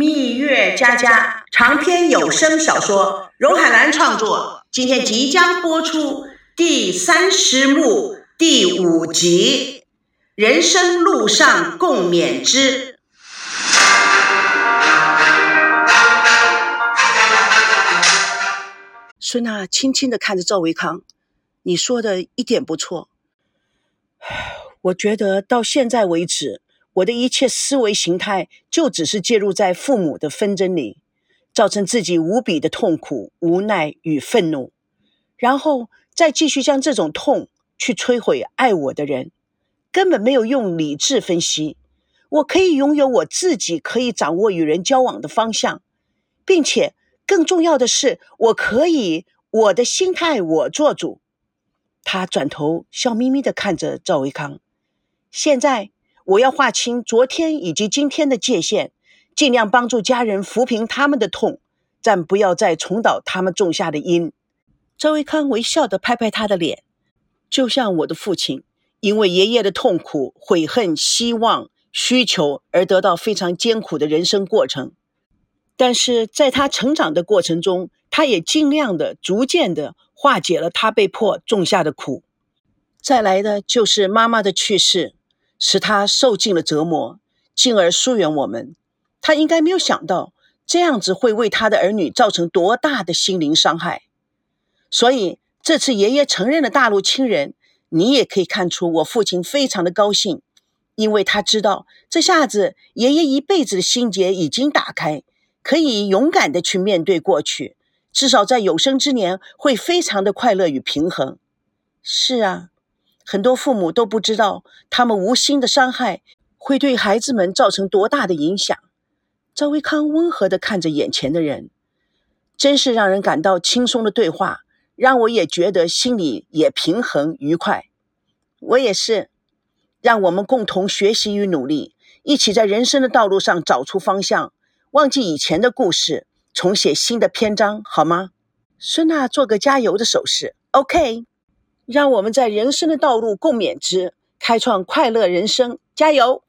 蜜月佳佳长篇有声小说，荣海兰创作，今天即将播出第三十幕第五集。人生路上共勉之。孙娜轻轻的看着赵维康：“你说的一点不错。我觉得到现在为止。”我的一切思维形态就只是介入在父母的纷争里，造成自己无比的痛苦、无奈与愤怒，然后再继续将这种痛去摧毁爱我的人，根本没有用理智分析。我可以拥有我自己可以掌握与人交往的方向，并且更重要的是，我可以我的心态我做主。他转头笑眯眯地看着赵维康，现在。我要划清昨天以及今天的界限，尽量帮助家人抚平他们的痛，但不要再重蹈他们种下的因。周维康微笑地拍拍他的脸，就像我的父亲，因为爷爷的痛苦、悔恨、希望、需求而得到非常艰苦的人生过程。但是在他成长的过程中，他也尽量的、逐渐的化解了他被迫种下的苦。再来的就是妈妈的去世。使他受尽了折磨，进而疏远我们。他应该没有想到这样子会为他的儿女造成多大的心灵伤害。所以这次爷爷承认了大陆亲人，你也可以看出我父亲非常的高兴，因为他知道这下子爷爷一辈子的心结已经打开，可以勇敢的去面对过去，至少在有生之年会非常的快乐与平衡。是啊。很多父母都不知道，他们无心的伤害会对孩子们造成多大的影响。赵维康温和地看着眼前的人，真是让人感到轻松的对话，让我也觉得心里也平衡愉快。我也是，让我们共同学习与努力，一起在人生的道路上找出方向，忘记以前的故事，重写新的篇章，好吗？孙娜做个加油的手势，OK。让我们在人生的道路共勉之，开创快乐人生，加油！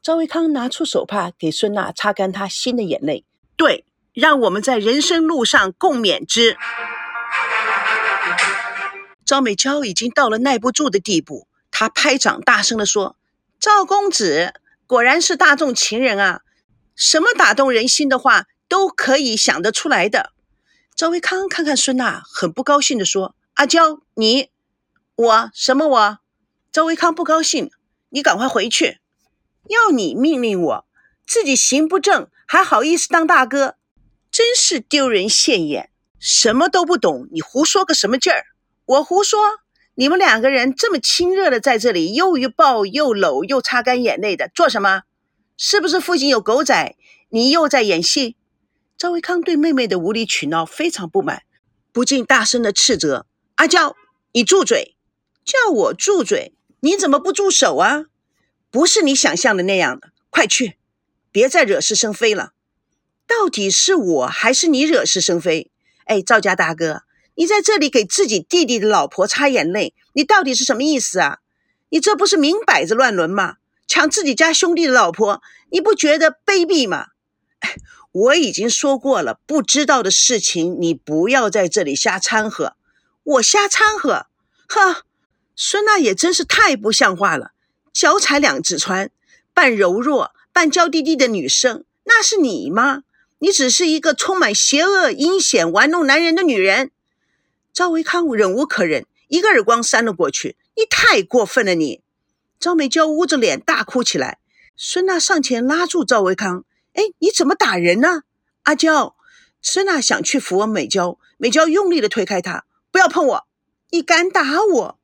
赵维康拿出手帕给孙娜擦干她新的眼泪。对，让我们在人生路上共勉之。赵美娇已经到了耐不住的地步，她拍掌大声地说：“赵公子果然是大众情人啊！什么打动人心的话都可以想得出来的。”赵维康看看孙娜，很不高兴地说：“阿娇，你。”我什么我？周维康不高兴，你赶快回去。要你命令我，自己行不正还好意思当大哥，真是丢人现眼。什么都不懂，你胡说个什么劲儿？我胡说？你们两个人这么亲热的在这里，又一抱又搂又擦干眼泪的，做什么？是不是附近有狗仔？你又在演戏？赵维康对妹妹的无理取闹非常不满，不禁大声的斥责：“阿娇，你住嘴！”叫我住嘴！你怎么不住手啊？不是你想象的那样的，快去，别再惹是生非了。到底是我还是你惹是生非？哎，赵家大哥，你在这里给自己弟弟的老婆擦眼泪，你到底是什么意思啊？你这不是明摆着乱伦吗？抢自己家兄弟的老婆，你不觉得卑鄙吗？哎，我已经说过了，不知道的事情你不要在这里瞎掺和。我瞎掺和？哼！孙娜也真是太不像话了，脚踩两只船，扮柔弱、扮娇滴滴的女生，那是你吗？你只是一个充满邪恶、阴险、玩弄男人的女人。赵维康忍无可忍，一个耳光扇了过去。你太过分了，你！赵美娇捂着脸大哭起来。孙娜上前拉住赵维康：“哎，你怎么打人呢？”阿娇，孙娜想去扶美娇，美娇用力的推开她：“不要碰我！你敢打我！”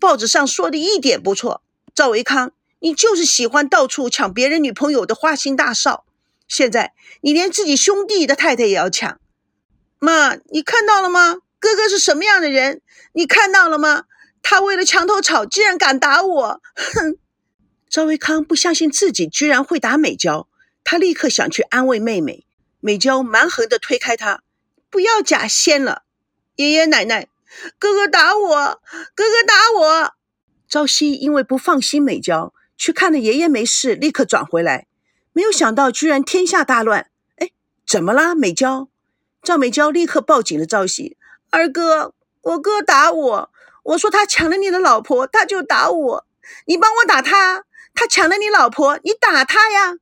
报纸上说的一点不错，赵维康，你就是喜欢到处抢别人女朋友的花心大少。现在你连自己兄弟的太太也要抢，妈，你看到了吗？哥哥是什么样的人？你看到了吗？他为了墙头草，竟然敢打我！哼！赵维康不相信自己居然会打美娇，他立刻想去安慰妹妹。美娇蛮横地推开他，不要假仙了，爷爷奶奶。哥哥打我，哥哥打我！朝夕因为不放心美娇，去看了爷爷没事，立刻转回来，没有想到居然天下大乱。哎，怎么啦，美娇？赵美娇立刻抱紧了赵熙。二哥，我哥打我，我说他抢了你的老婆，他就打我。你帮我打他，他抢了你老婆，你打他呀。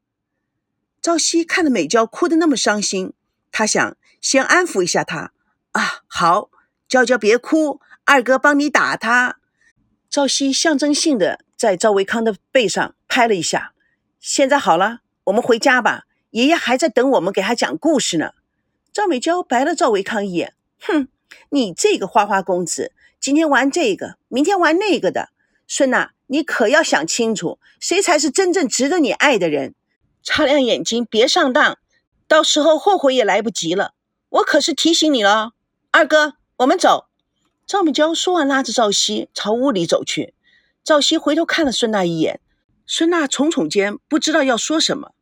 赵熙看着美娇哭得那么伤心，他想先安抚一下她。啊，好，娇娇别哭，二哥帮你打他。赵熙象征性的在赵维康的背上拍了一下。现在好了，我们回家吧，爷爷还在等我们给他讲故事呢。赵美娇白了赵维康一眼，哼，你这个花花公子，今天玩这个，明天玩那个的。孙娜，你可要想清楚，谁才是真正值得你爱的人。擦亮眼睛，别上当，到时候后悔也来不及了。我可是提醒你了，二哥，我们走。赵美娇说完，拉着赵熙朝屋里走去。赵熙回头看了孙娜一眼，孙娜耸耸肩，不知道要说什么。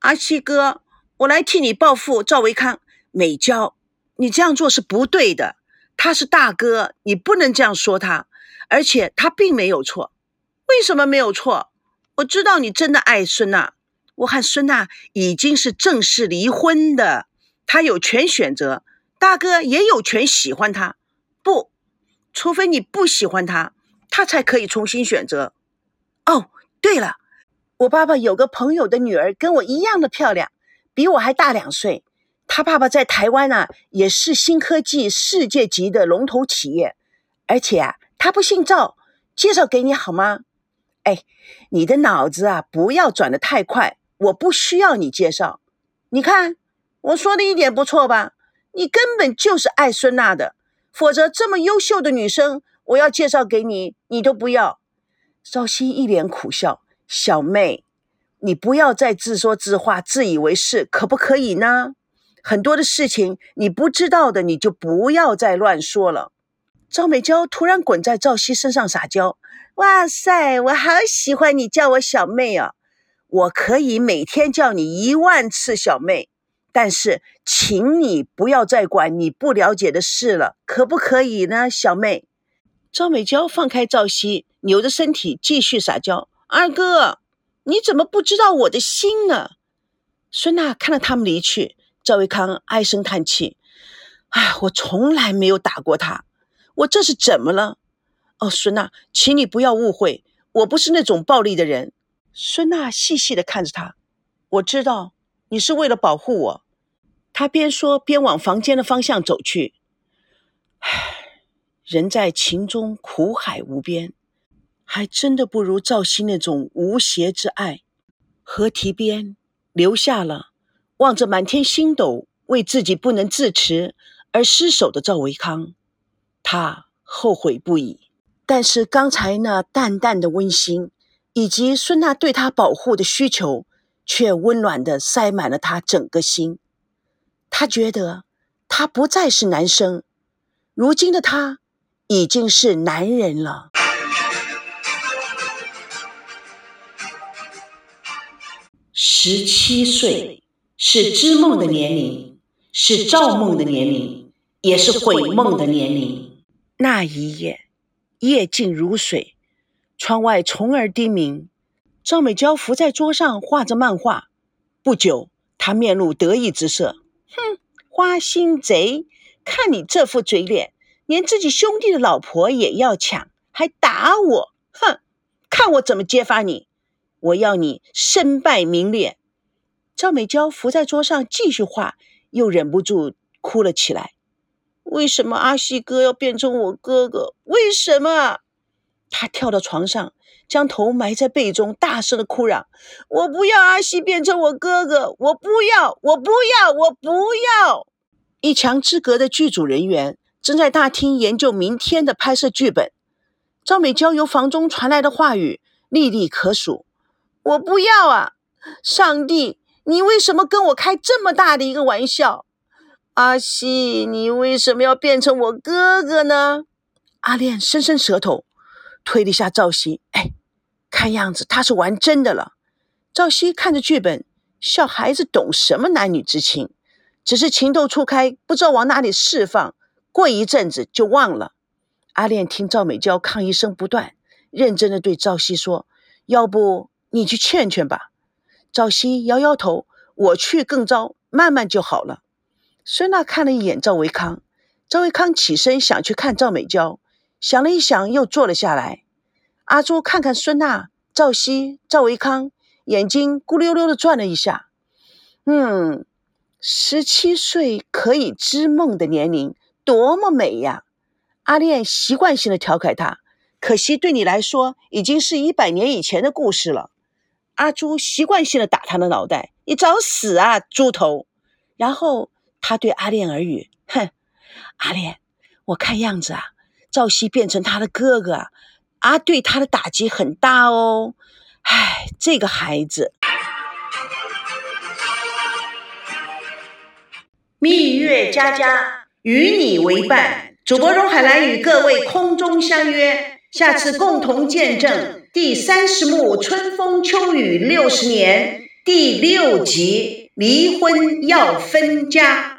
阿西哥，我来替你报复赵维康。美娇，你这样做是不对的，他是大哥，你不能这样说他，而且他并没有错。为什么没有错？我知道你真的爱孙娜。我和孙娜已经是正式离婚的，他有权选择，大哥也有权喜欢他。不，除非你不喜欢他，他才可以重新选择。哦，对了，我爸爸有个朋友的女儿跟我一样的漂亮，比我还大两岁。他爸爸在台湾啊，也是新科技世界级的龙头企业，而且啊，他不姓赵，介绍给你好吗？哎，你的脑子啊，不要转得太快。我不需要你介绍，你看我说的一点不错吧？你根本就是爱孙娜的，否则这么优秀的女生，我要介绍给你，你都不要。赵熙一脸苦笑：“小妹，你不要再自说自话、自以为是，可不可以呢？很多的事情你不知道的，你就不要再乱说了。”赵美娇突然滚在赵熙身上撒娇：“哇塞，我好喜欢你叫我小妹啊！”我可以每天叫你一万次小妹，但是请你不要再管你不了解的事了，可不可以呢，小妹？赵美娇放开赵熙，扭着身体继续撒娇。二哥，你怎么不知道我的心呢？孙娜看到他们离去，赵维康唉声叹气：“哎，我从来没有打过他，我这是怎么了？哦，孙娜，请你不要误会，我不是那种暴力的人。”孙娜细细的看着他，我知道你是为了保护我。他边说边往房间的方向走去。唉，人在情中苦海无边，还真的不如赵熙那种无邪之爱。河堤边留下了望着满天星斗，为自己不能自持而失手的赵维康，他后悔不已。但是刚才那淡淡的温馨。以及孙娜对他保护的需求，却温暖的塞满了他整个心。他觉得他不再是男生，如今的他已经是男人了。十七岁是织梦的年龄，是造梦的年龄，也是毁梦的年龄。那一夜，夜静如水。窗外虫儿低鸣，赵美娇伏在桌上画着漫画。不久，她面露得意之色。哼，花心贼，看你这副嘴脸，连自己兄弟的老婆也要抢，还打我！哼，看我怎么揭发你！我要你身败名裂！赵美娇伏在桌上继续画，又忍不住哭了起来。为什么阿西哥要变成我哥哥？为什么？他跳到床上，将头埋在被中，大声的哭嚷：“我不要阿西变成我哥哥！我不要！我不要！我不要！”一墙之隔的剧组人员正在大厅研究明天的拍摄剧本。赵美娇由房中传来的话语历历可数：“我不要啊！上帝，你为什么跟我开这么大的一个玩笑？阿西，你为什么要变成我哥哥呢？”阿恋伸伸舌头。推了一下赵熙，哎，看样子他是玩真的了。赵熙看着剧本，小孩子懂什么男女之情，只是情窦初开，不知道往哪里释放，过一阵子就忘了。阿恋听赵美娇抗议声不断，认真的对赵熙说：“要不你去劝劝吧。”赵熙摇摇头：“我去更糟，慢慢就好了。孙娜看了一眼赵维康，赵维康起身想去看赵美娇，想了一想又坐了下来。阿朱看看孙娜、赵熙、赵维康，眼睛咕溜溜的转了一下。嗯，十七岁可以织梦的年龄，多么美呀！阿恋习惯性的调侃他，可惜对你来说，已经是一百年以前的故事了。阿朱习惯性的打他的脑袋：“你找死啊，猪头！”然后他对阿恋耳语：“哼，阿恋，我看样子啊，赵熙变成他的哥哥，啊，对他的打击很大哦。唉，这个孩子。”蜜月佳佳与你为伴。主播荣海兰与各位空中相约，下次共同见证第三十幕《春风秋雨六十年》第六集《离婚要分家》。